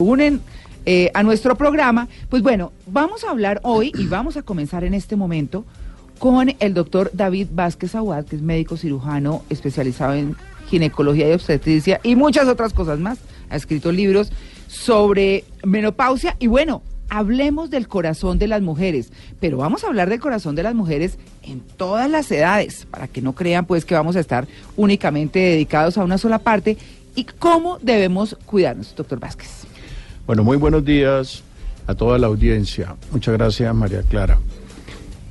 unen eh, a nuestro programa. Pues bueno, vamos a hablar hoy y vamos a comenzar en este momento con el doctor David Vázquez Aguad, que es médico cirujano especializado en ginecología y obstetricia y muchas otras cosas más. Ha escrito libros sobre menopausia y bueno, hablemos del corazón de las mujeres, pero vamos a hablar del corazón de las mujeres en todas las edades, para que no crean pues que vamos a estar únicamente dedicados a una sola parte y cómo debemos cuidarnos, doctor Vázquez. Bueno, muy buenos días a toda la audiencia. Muchas gracias, María Clara.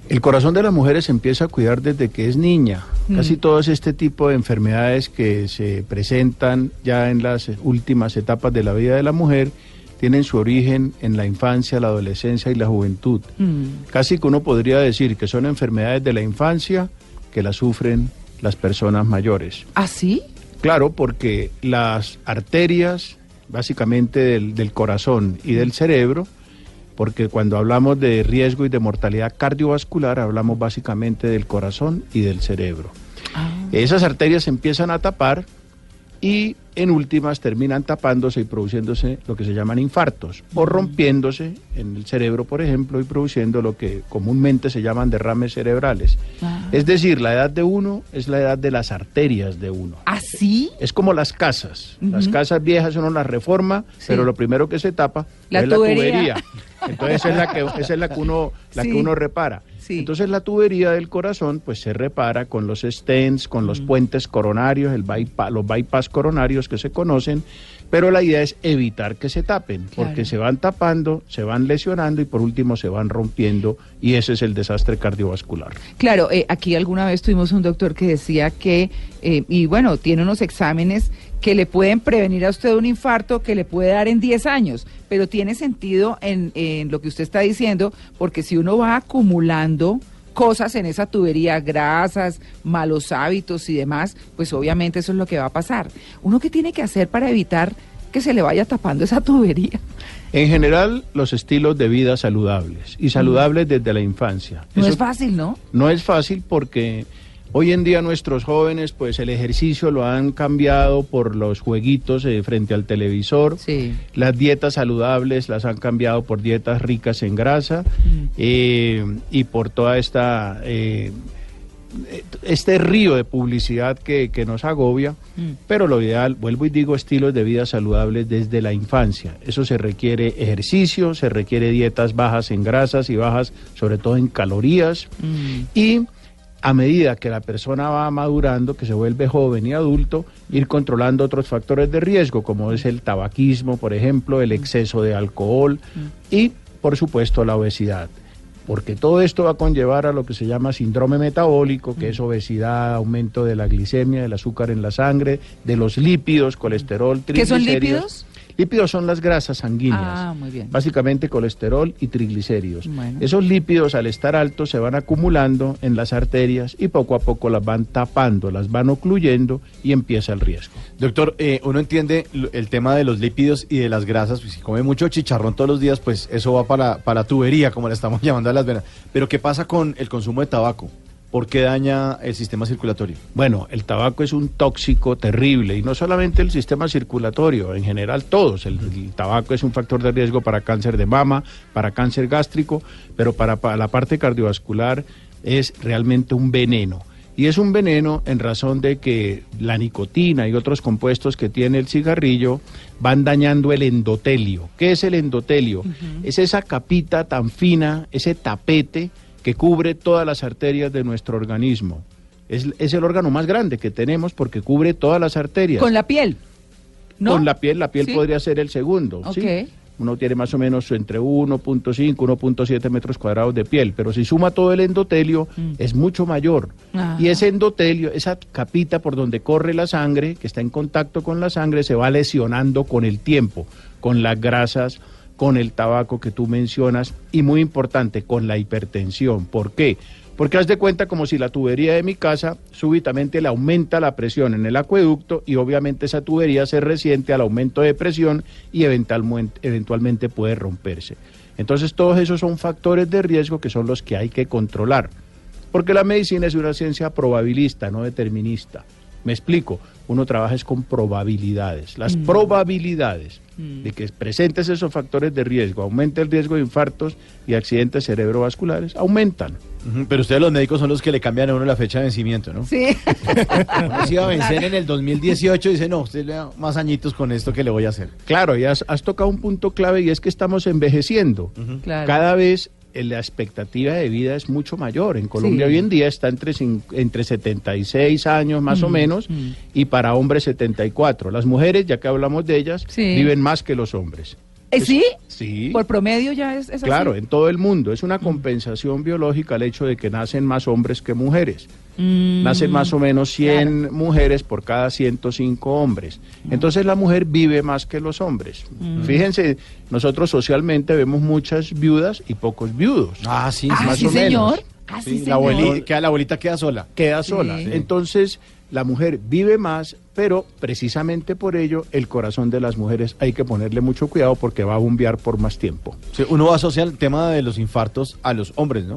El corazón de las mujeres se empieza a cuidar desde que es niña. Casi Mm. todos este tipo de enfermedades que se presentan ya en las últimas etapas de la vida de la mujer tienen su origen en la infancia, la adolescencia y la juventud. Mm. Casi que uno podría decir que son enfermedades de la infancia que las sufren las personas mayores. ¿Ah, sí? Claro, porque las arterias, básicamente del, del corazón y del cerebro, porque cuando hablamos de riesgo y de mortalidad cardiovascular, hablamos básicamente del corazón y del cerebro. Ah. Esas arterias se empiezan a tapar y en últimas terminan tapándose y produciéndose lo que se llaman infartos o rompiéndose en el cerebro, por ejemplo, y produciendo lo que comúnmente se llaman derrames cerebrales. Ah. Es decir, la edad de uno es la edad de las arterias de uno. ¿Ah, sí? Es como las casas. Las casas viejas uno las reforma, Sí. pero lo primero que se tapa La es tubería. la tubería. Entonces esa es la que esa es la que uno la Sí. que uno repara. Sí. Entonces la tubería del corazón pues se repara con los stents, con los puentes coronarios, el bypa- los bypass coronarios que se conocen, pero la idea es evitar que se tapen, porque se van tapando, se van lesionando y por último se van rompiendo y ese es el desastre cardiovascular. Claro, eh, aquí alguna vez tuvimos un doctor que decía que, eh, y bueno, tiene unos exámenes que le pueden prevenir a usted un infarto que le puede dar en 10 años, pero tiene sentido en, en lo que usted está diciendo, porque si uno va acumulando cosas en esa tubería, grasas, malos hábitos y demás, pues obviamente eso es lo que va a pasar. ¿Uno qué tiene que hacer para evitar que se le vaya tapando esa tubería? En general, los estilos de vida saludables y saludables desde la infancia. No Eso es fácil, ¿no? No es fácil porque hoy en día nuestros jóvenes, pues el ejercicio lo han cambiado por los jueguitos eh, frente al televisor. Sí. Las dietas saludables las han cambiado por dietas ricas en grasa eh, y por toda esta eh, este río de publicidad que, que nos agobia, Mm. pero lo ideal, vuelvo y digo, estilos de vida saludables desde la infancia. Eso se requiere ejercicio, se requiere dietas bajas en grasas y bajas sobre todo en calorías. Mm. Y a medida que la persona va madurando, que se vuelve joven y adulto, ir controlando otros factores de riesgo, como es el tabaquismo, por ejemplo, el exceso de alcohol y, por supuesto, la obesidad. Porque todo esto va a conllevar a lo que se llama síndrome metabólico, que es obesidad, aumento de la glicemia, del azúcar en la sangre, de los lípidos, colesterol, ¿Qué son triglicéridos. lípidos? Lípidos son las grasas sanguíneas. Ah, muy bien. Básicamente colesterol y triglicéridos. Bueno. Esos lípidos al estar altos se van acumulando en las arterias y poco a poco las van tapando, las van ocluyendo y empieza el riesgo. Doctor, eh, uno entiende el tema de los lípidos y de las grasas. pues, si come mucho chicharrón todos los días, pues eso va para, para la tubería, como le estamos llamando a las venas. Pero ¿qué pasa con el consumo de tabaco? ¿Por qué daña el sistema circulatorio? Bueno, el tabaco es un tóxico terrible y no solamente el sistema circulatorio, en general todos. El, el tabaco es un factor de riesgo para cáncer de mama, para cáncer gástrico, pero para, para la parte cardiovascular es realmente un veneno. Y es un veneno en razón de que la nicotina y otros compuestos que tiene el cigarrillo van dañando el endotelio. ¿Qué es el endotelio? Es esa capita tan fina, ese tapete que cubre todas las arterias de nuestro organismo. Es, es el órgano más grande que tenemos porque cubre todas las arterias. Con la piel. ¿no? Con la piel, la piel Sí. podría ser el segundo. ¿sí? Ok. Uno tiene más o menos entre 1.5, 1.7 metros cuadrados de piel, pero si suma todo el endotelio Mm. es mucho mayor. Ajá. Y ese endotelio, esa capita por donde corre la sangre, que está en contacto con la sangre, se va lesionando con el tiempo, con las grasas, con el tabaco que tú mencionas y muy importante, con la hipertensión. ¿Por qué? Porque haz de cuenta como si la tubería de mi casa súbitamente le aumenta la presión en el acueducto y obviamente esa tubería se resiente al aumento de presión y eventualmente, eventualmente puede romperse. Entonces todos esos son factores de riesgo que son los que hay que controlar. Porque la medicina es una ciencia probabilista, no determinista. Me explico, uno trabaja es con probabilidades. Las Mm. probabilidades de que presentes esos factores de riesgo, aumente el riesgo de infartos y accidentes cerebrovasculares, aumentan. Pero ustedes los médicos son los que le cambian a uno la fecha de vencimiento, ¿no? Sí. Uno se iba a vencer en el 2018 y dice, no, usted le da más añitos con esto que le voy a hacer. Claro, y has, has tocado un punto clave y es que estamos envejeciendo. Claro. Cada vez la expectativa de vida es mucho mayor. En Colombia Sí. hoy en día está entre, entre 76 años más o Mm, menos mm. y para hombres 74. Las mujeres, ya que hablamos de ellas, Sí. viven más que los hombres. Eh, ¿Sí? Sí. Por promedio ya es, es así. Claro, en todo el mundo. Es una compensación biológica el hecho de que nacen más hombres que mujeres. Mm, Nacen más o menos 100 mujeres por cada 105 hombres. Entonces la mujer vive más que los hombres. Fíjense, nosotros socialmente vemos muchas viudas y pocos viudos. Ah, sí, Ah, más sí, o menos. señor. Ah, sí, Sí, señor. la, abuelita, queda, la abuelita queda sola. Queda sola. Sí. Entonces la mujer vive más, pero precisamente por ello el corazón de las mujeres hay que ponerle mucho cuidado porque va a bombear por más tiempo. Sí, uno va a asociar el tema de los infartos a los hombres, ¿no?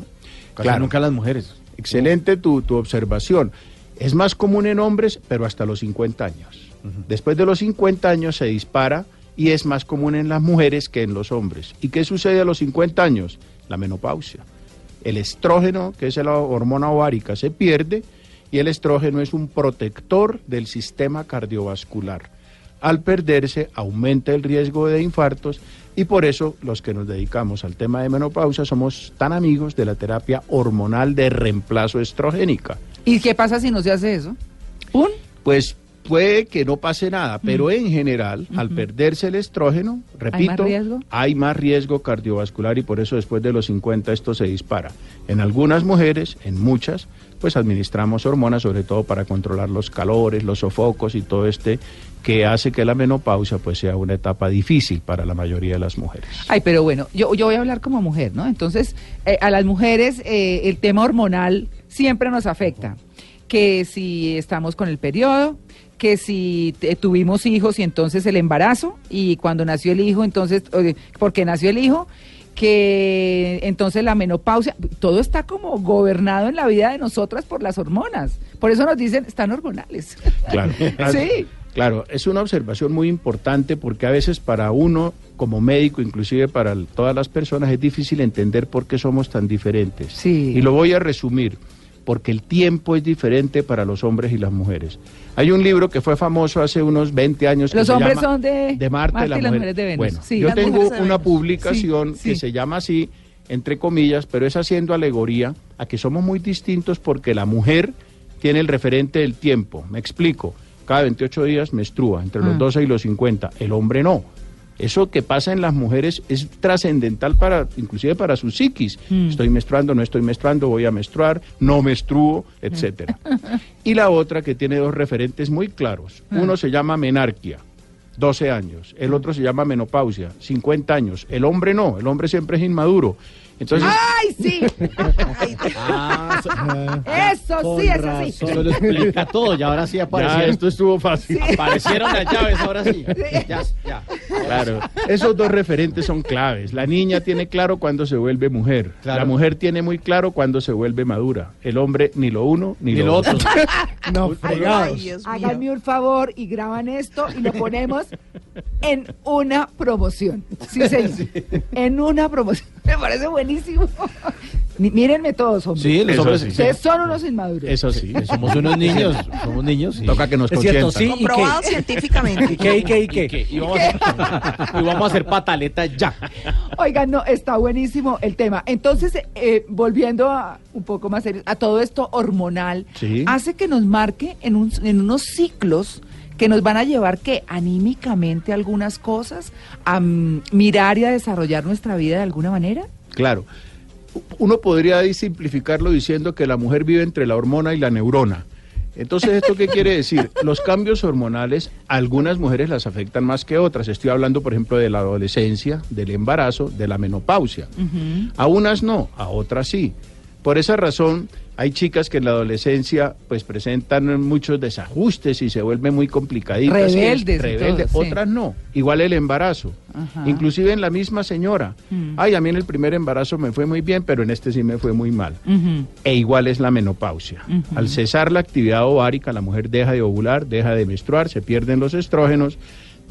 Casi Claro. nunca a las mujeres. Excelente tu, tu observación. Es más común en hombres, pero hasta los 50 años. Después de los 50 años se dispara y es más común en las mujeres que en los hombres. ¿Y qué sucede a los 50 años? La menopausia. El estrógeno, que es la hormona ovárica, se pierde y el estrógeno es un protector del sistema cardiovascular. Al perderse, aumenta el riesgo de infartos y por eso los que nos dedicamos al tema de menopausia somos tan amigos de la terapia hormonal de reemplazo estrogénica. ¿Y qué pasa si no se hace eso? ¿Un? Pues puede que no pase nada, pero en general, al perderse el estrógeno, repito, riesgo? hay más riesgo cardiovascular y por eso después de los 50 esto se dispara. En algunas mujeres, en muchas, pues administramos hormonas, sobre todo para controlar los calores, los sofocos y todo este que hace que la menopausia pues sea una etapa difícil para la mayoría de las mujeres. Ay, pero bueno, yo, yo voy a hablar como mujer, ¿no? Entonces, eh, a las mujeres eh, el tema hormonal siempre nos afecta. Que si estamos con el periodo, que si te- tuvimos hijos y entonces el embarazo, y cuando nació el hijo, entonces, eh, porque nació el hijo, que entonces la menopausia, todo está como gobernado en la vida de nosotras por las hormonas. Por eso nos dicen, están hormonales. Claro. Sí. Claro, es una observación muy importante porque a veces para uno como médico, inclusive para todas las personas, es difícil entender por qué somos tan diferentes. Sí. Y lo voy a resumir, porque el tiempo es diferente para los hombres y las mujeres. Hay un libro que fue famoso hace unos 20 años. que Los se hombres llama son de de Marte, y las mujer- mujeres de Venus. Bueno, Sí. yo tengo una publicación Sí, que sí. se llama así, entre comillas, pero es haciendo alegoría a que somos muy distintos porque la mujer tiene el referente del tiempo. Me explico. Cada 28 días menstrua, entre los Ah. 12 y los 50. El hombre no. Eso que pasa en las mujeres es trascendental para, inclusive para su psiquis. Mm. Estoy menstruando, no estoy menstruando, voy a menstruar, no menstruo, etcétera. y la otra que tiene dos referentes muy claros. Uno se llama menarquia, 12 años. El otro se llama menopausia, 50 años. El hombre no, el hombre siempre es inmaduro. Entonces, ¡Ay, sí! Ah, Eso sí, es así. Eso lo explica todo. Y ahora sí ya aparecieron, esto estuvo fácil. aparecieron las llaves, ahora sí. Ya, ya. Claro, esos dos referentes son claves. La niña tiene claro cuando se vuelve mujer. Claro. La mujer tiene muy claro cuando se vuelve madura. El hombre ni lo uno ni, Ni lo lo otro. otro. No, fregados. Háganme un favor y graban esto y lo ponemos en una promoción. Sí, señor. En una promoción. Me parece buenísimo. Ni- Mírenme todos, hombres. Sí, los Eso hombres. sí. Ustedes son unos inmaduros. Eso sí. Somos unos niños. Somos niños. sí. Toca que nos Es cierto, consientan. sí. ¿Y Comprobado qué? científicamente. ¿Y qué, y qué, y qué? Y vamos, a, y vamos a hacer pataletas ya. Oigan, no, está buenísimo el tema. Entonces, eh, volviendo a un poco más serio, a todo esto hormonal, Sí. hace que nos marque en, un- en unos ciclos que nos van a llevar que anímicamente algunas cosas, a mm, mirar y a desarrollar nuestra vida de alguna manera. Claro. Uno podría ahí simplificarlo diciendo que la mujer vive entre la hormona y la neurona. Entonces, ¿esto qué quiere decir? Los cambios hormonales, algunas mujeres las afectan más que otras. Estoy hablando, por ejemplo, de la adolescencia, del embarazo, de la menopausia. A unas no, a otras sí. Por esa razón, Hay chicas que en la adolescencia pues presentan muchos desajustes y se vuelven muy complicaditas. Rebeldes y Rebeldes. todo, sí. Otras no. Igual el embarazo. Ajá. Inclusive en la misma señora. Mm. Ay, a mí en el primer embarazo me fue muy bien, pero en este sí me fue muy mal. E igual es la menopausia. Al cesar la actividad ovárica, la mujer deja de ovular, deja de menstruar, se pierden los estrógenos.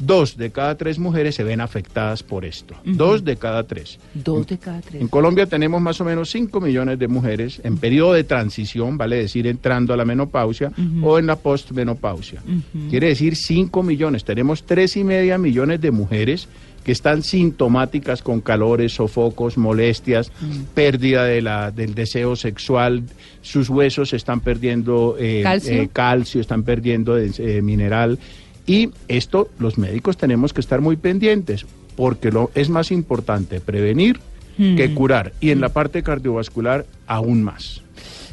Dos de cada tres mujeres se ven afectadas por esto. Dos de cada tres. Dos de cada tres. En Colombia tenemos más o menos 5 millones de mujeres en periodo de transición, vale decir entrando a la menopausia o en la postmenopausia. Quiere decir 5 millones. Tenemos tres y media millones de mujeres que están sintomáticas con calores, sofocos, molestias, Mm. pérdida de la, del deseo sexual, sus huesos están perdiendo eh, ¿Calcio? eh, calcio, están perdiendo eh, mineral. Y esto los médicos tenemos que estar muy pendientes, porque lo, es más importante prevenir Mm. que curar. Y en la parte cardiovascular, aún más.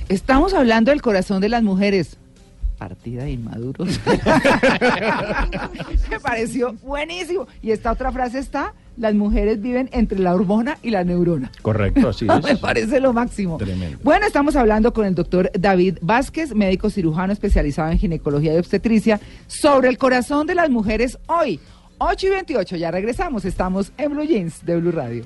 Estamos hablando del corazón de las mujeres. Partida de inmaduros. Me pareció buenísimo. Y esta otra frase está, las mujeres viven entre la hormona y la neurona. Correcto, así Me es. parece lo máximo. Tremendo. Bueno, estamos hablando con el doctor David Vázquez, médico cirujano especializado en ginecología y obstetricia, sobre el corazón de las mujeres hoy. 8 y 28, ya regresamos. Estamos en Blue Jeans de Blue Radio.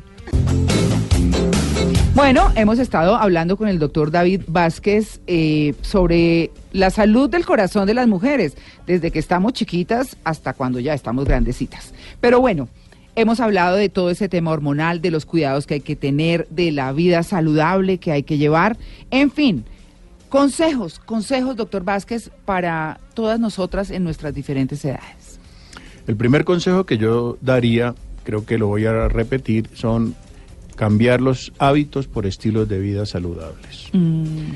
Bueno, hemos estado hablando con el doctor David Vázquez eh, sobre la salud del corazón de las mujeres, desde que estamos chiquitas hasta cuando ya estamos grandecitas. Pero bueno, hemos hablado de todo ese tema hormonal, de los cuidados que hay que tener, de la vida saludable que hay que llevar, en fin. Consejos, consejos, doctor Vázquez, para todas nosotras en nuestras diferentes edades. El primer consejo que yo daría, creo que lo voy a repetir, son cambiar los hábitos por estilos de vida saludables. Mm,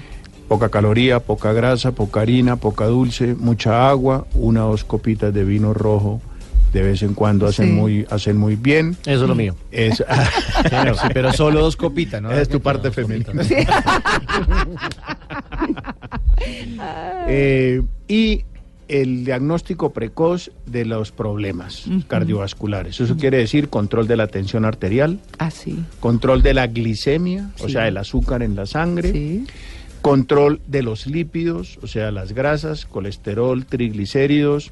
Poca caloría, poca grasa, poca harina, poca dulce, mucha agua, una o dos copitas de vino rojo de vez en cuando hacen Sí. muy hacen muy bien. Eso es lo mío. Es, Claro, sí, pero solo dos copitas, ¿no? es tu parte femenina. sí. Eh, y el diagnóstico precoz de los problemas cardiovasculares. Eso quiere decir control de la tensión arterial, Así. control de la glicemia, o sea, el azúcar en la sangre, Sí. control de los lípidos, o sea, las grasas, colesterol, triglicéridos,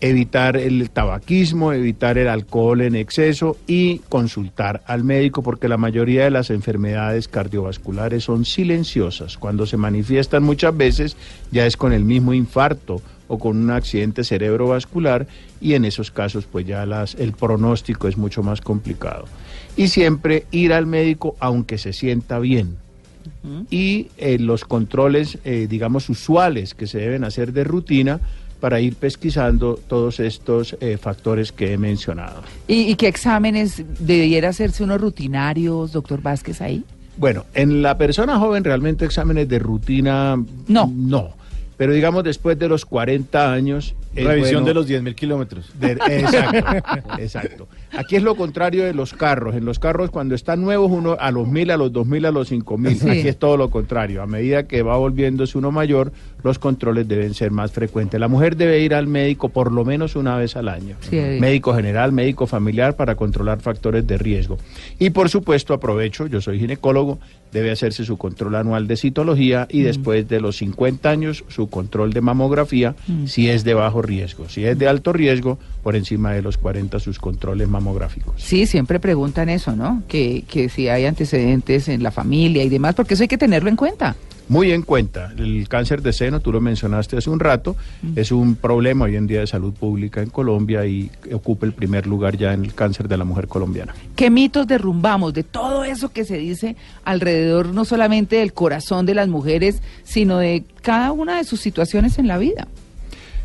evitar el tabaquismo, evitar el alcohol en exceso y consultar al médico porque la mayoría de las enfermedades cardiovasculares son silenciosas. Cuando se manifiestan muchas veces ya es con el mismo infarto o con un accidente cerebrovascular y en esos casos pues ya las, el pronóstico es mucho más complicado. Y siempre ir al médico aunque se sienta bien y eh, los controles, eh, digamos, usuales que se deben hacer de rutina para ir pesquisando todos estos eh, factores que he mencionado. ¿Y, y qué exámenes debiera hacerse unos rutinarios, doctor Vázquez, ahí? Bueno, en la persona joven realmente exámenes de rutina No. no, pero digamos después de los 40 años Revisión bueno- de los 10.000 kilómetros. De- exacto, exacto. Aquí es lo contrario de los carros. En los carros, cuando están nuevos, uno a los mil, a los dos mil, a los cinco mil. Sí. Aquí es todo lo contrario. A medida que va volviéndose uno mayor, los controles deben ser más frecuentes. La mujer debe ir al médico por lo menos una vez al año. Sí. Médico general, médico familiar, para controlar factores de riesgo. Y por supuesto, aprovecho, yo soy ginecólogo, debe hacerse su control anual de citología y después de los 50 años, su control de mamografía, Mm. si es de bajo riesgo. Si es de alto riesgo, por encima de los 40 sus controles mamográficos. Sí, siempre preguntan eso, ¿no? Que, que si hay antecedentes en la familia y demás, porque eso hay que tenerlo en cuenta. Muy en cuenta, el cáncer de seno, tú lo mencionaste hace un rato, es un problema hoy en día de salud pública en Colombia y ocupa el primer lugar ya en el cáncer de la mujer colombiana. ¿Qué mitos derrumbamos de todo eso que se dice alrededor no solamente del corazón de las mujeres, sino de cada una de sus situaciones en la vida?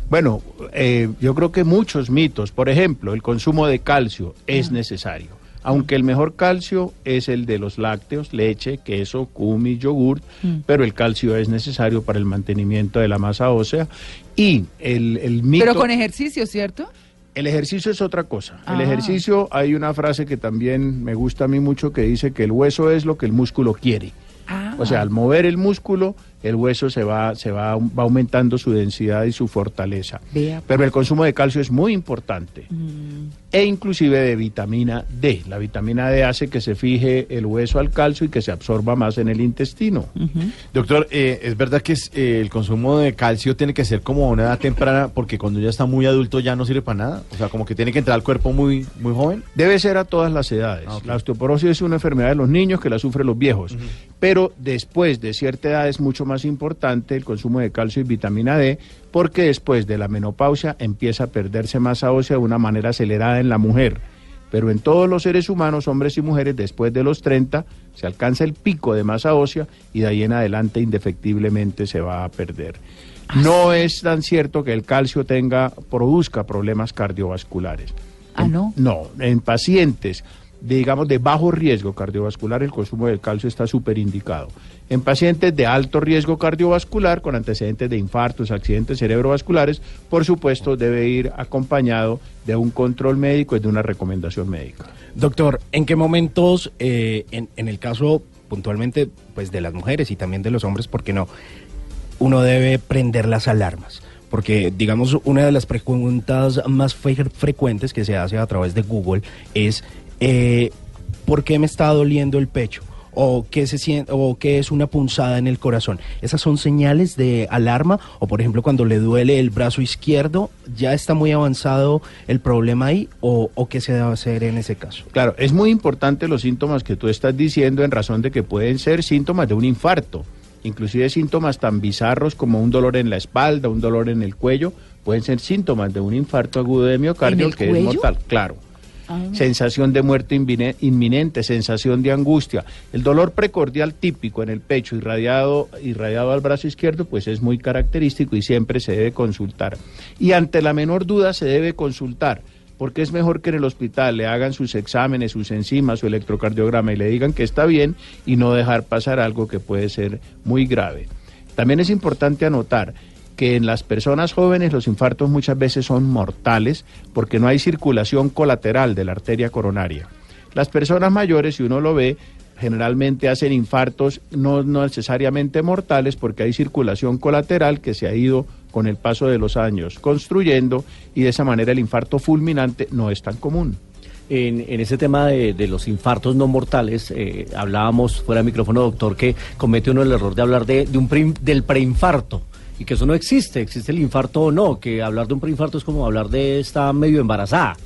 Bueno, eh, yo creo que muchos mitos, por ejemplo, el consumo de calcio es necesario. Aunque el mejor calcio es el de los lácteos, leche, queso, kumis, yogur, Mm. pero el calcio es necesario para el mantenimiento de la masa ósea. Y el, el mito... Pero con ejercicio, ¿cierto? El ejercicio es otra cosa. El Ah. ejercicio, hay una frase que también me gusta a mí mucho que dice que el hueso es lo que el músculo quiere. Ah, O sea, al mover el músculo, el hueso se va, se va, va aumentando su densidad y su fortaleza. Vea, Pero el consumo de calcio es muy importante. mm, e inclusive de vitamina D. La vitamina D hace que se fije el hueso al calcio y que se absorba más en el intestino. Doctor, eh, ¿es verdad que es, eh, el consumo de calcio tiene que ser como a una edad temprana porque cuando ya está muy adulto ya no sirve para nada? O sea, como que tiene que entrar al cuerpo muy, muy joven. Debe ser a todas las edades. Ah. La osteoporosis es una enfermedad de los niños que la sufren los viejos. Pero después de cierta edad es mucho más importante el consumo de calcio y vitamina D porque después de la menopausia empieza a perderse masa ósea de una manera acelerada en la mujer. Pero en todos los seres humanos, hombres y mujeres, después de los 30 se alcanza el pico de masa ósea y de ahí en adelante indefectiblemente se va a perder. No es tan cierto que el calcio tenga, produzca problemas cardiovasculares. Ah, ¿no? No, en pacientes, digamos, de bajo riesgo cardiovascular, el consumo del calcio está súper indicado. En pacientes de alto riesgo cardiovascular, con antecedentes de infartos, accidentes cerebrovasculares, por supuesto, debe ir acompañado de un control médico y de una recomendación médica. Doctor, ¿en qué momentos, eh, en, el caso puntualmente pues de las mujeres y también de los hombres, por qué no, uno debe prender las alarmas? Porque, digamos, una de las preguntas más fre- frecuentes que se hace a través de Google es eh, ¿por qué me está doliendo el pecho? O qué, se siente, o qué es una punzada en el corazón. ¿Esas son señales de alarma? O, por ejemplo, cuando le duele el brazo izquierdo, ¿ya está muy avanzado el problema ahí? ¿O, o qué se debe hacer en ese caso? Claro, es muy importante los síntomas que tú estás diciendo en razón de que pueden ser síntomas de un infarto, inclusive síntomas tan bizarros como un dolor en la espalda, un dolor en el cuello, pueden ser síntomas de un infarto agudo de miocardio ¿En el que es mortal, claro. Ah. Sensación de muerte inminente, sensación de angustia. El dolor precordial típico en el pecho irradiado, irradiado al brazo izquierdo, pues es muy característico y siempre se debe consultar. Y ante la menor duda se debe consultar, porque es mejor que en el hospital le hagan sus exámenes, sus enzimas, su electrocardiograma y le digan que está bien y no dejar pasar algo que puede ser muy grave. También es importante anotar que en las personas jóvenes los infartos muchas veces son mortales porque no hay circulación colateral de la arteria coronaria. Las personas mayores, si uno lo ve, generalmente hacen infartos no, necesariamente mortales porque hay circulación colateral que se ha ido con el paso de los años construyendo y de esa manera el infarto fulminante no es tan común. En, ese tema de, los infartos no mortales, eh, hablábamos fuera de micrófono, doctor, que comete uno el error de hablar de, un del preinfarto y que eso no existe, existe el infarto o no, que hablar de un preinfarto es como hablar de está medio embarazada,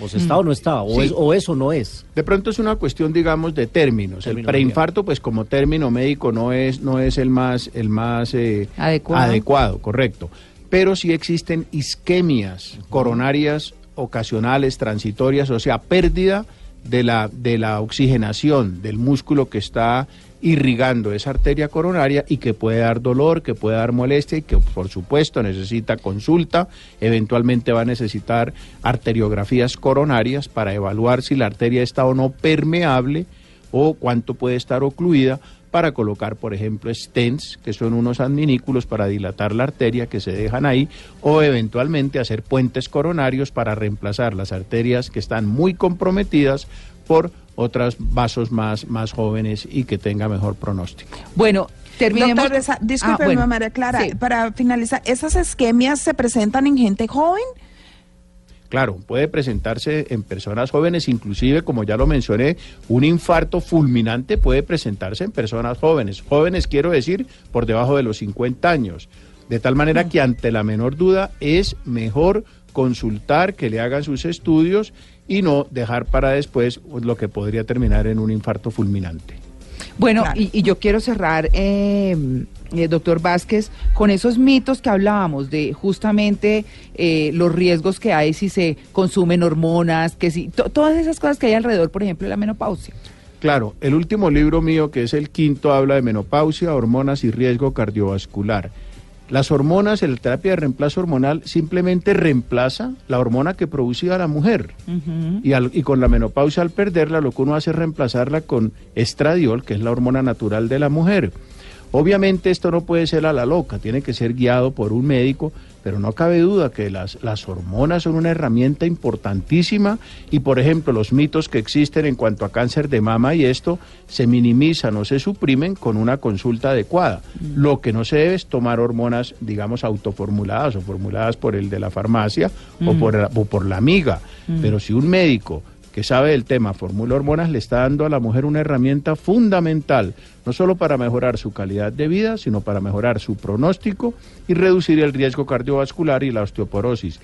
o se está o no está, o, Sí. es, o eso no es. De pronto es una cuestión, digamos, de términos. El preinfarto, pues como término médico no es, no es el más, el más eh, Adecuado. adecuado, correcto. Pero sí existen isquemias coronarias ocasionales, transitorias, o sea, pérdida de la, de la oxigenación del músculo que está irrigando esa arteria coronaria y que puede dar dolor, que puede dar molestia y que por supuesto necesita consulta, eventualmente va a necesitar arteriografías coronarias para evaluar si la arteria está o no permeable o cuánto puede estar ocluida para colocar, por ejemplo, stents, que son unos adminículos para dilatar la arteria que se dejan ahí, o eventualmente hacer puentes coronarios para reemplazar las arterias que están muy comprometidas por otros vasos más, más jóvenes y que tenga mejor pronóstico. Bueno, terminemos. Doctor, esa- discúlpeme, Ah, bueno. María Clara, Sí. para finalizar, ¿esas isquemias se presentan en gente joven? Claro, puede presentarse en personas jóvenes, inclusive, como ya lo mencioné, un infarto fulminante puede presentarse en personas jóvenes. Jóvenes quiero decir por debajo de los 50 años. De tal manera que ante la menor duda es mejor consultar, que le hagan sus estudios y no dejar para después lo que podría terminar en un infarto fulminante. Bueno, Claro. y, y yo quiero cerrar, eh, eh, doctor Vázquez, con esos mitos que hablábamos de justamente eh, los riesgos que hay si se consumen hormonas, que si to- todas esas cosas que hay alrededor, por ejemplo, de la menopausia. Claro, el último libro mío, que es el quinto, habla de menopausia, hormonas y riesgo cardiovascular. Las hormonas, la terapia de reemplazo hormonal simplemente reemplaza la hormona que producía la mujer. y, al- y con la menopausia, al perderla, lo que uno hace es reemplazarla con estradiol, que es la hormona natural de la mujer. Obviamente esto no puede ser a la loca, tiene que ser guiado por un médico pero no cabe duda que las, las hormonas son una herramienta importantísima y, por ejemplo, los mitos que existen en cuanto a cáncer de mama y esto se minimizan o se suprimen con una consulta adecuada. Lo que no se debe es tomar hormonas, digamos, autoformuladas o formuladas por el de la farmacia o, por, la- o por la amiga. Pero si un médico que sabe del tema formula hormonas le está dando a la mujer una herramienta fundamental, no solo para mejorar su calidad de vida, sino para mejorar su pronóstico y reducir el riesgo cardiovascular y la osteoporosis.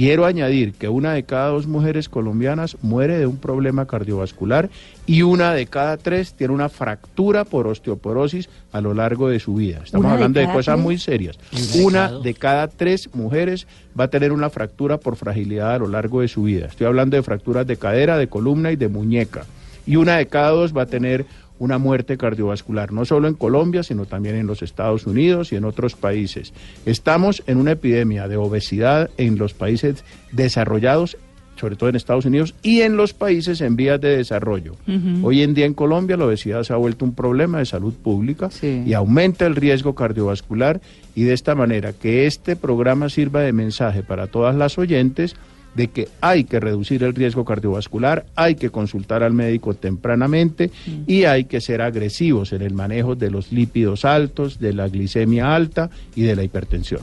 Quiero añadir que una de cada dos mujeres colombianas muere de un problema cardiovascular y una de cada tres tiene una fractura por osteoporosis a lo largo de su vida. Estamos ¿Una de hablando de, cosas tres? muy serias. Una de cada tres mujeres va a tener una fractura por fragilidad a lo largo de su vida. Estoy hablando de fracturas de cadera, de columna y de muñeca. Y una de cada dos va a tener una muerte cardiovascular, no solo en Colombia, sino también en los Estados Unidos y en otros países. Estamos en una epidemia de obesidad en los países desarrollados sobre todo en Estados Unidos y en los países en vías de desarrollo. Hoy en día en Colombia la obesidad se ha vuelto un problema de salud pública Sí. y aumenta el riesgo cardiovascular y de esta manera que este programa sirva de mensaje para todas las oyentes de que hay que reducir el riesgo cardiovascular, hay que consultar al médico tempranamente y hay que ser agresivos en el manejo de los lípidos altos, de la glicemia alta y de la hipertensión.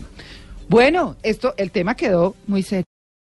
Bueno, esto, el tema quedó muy serio.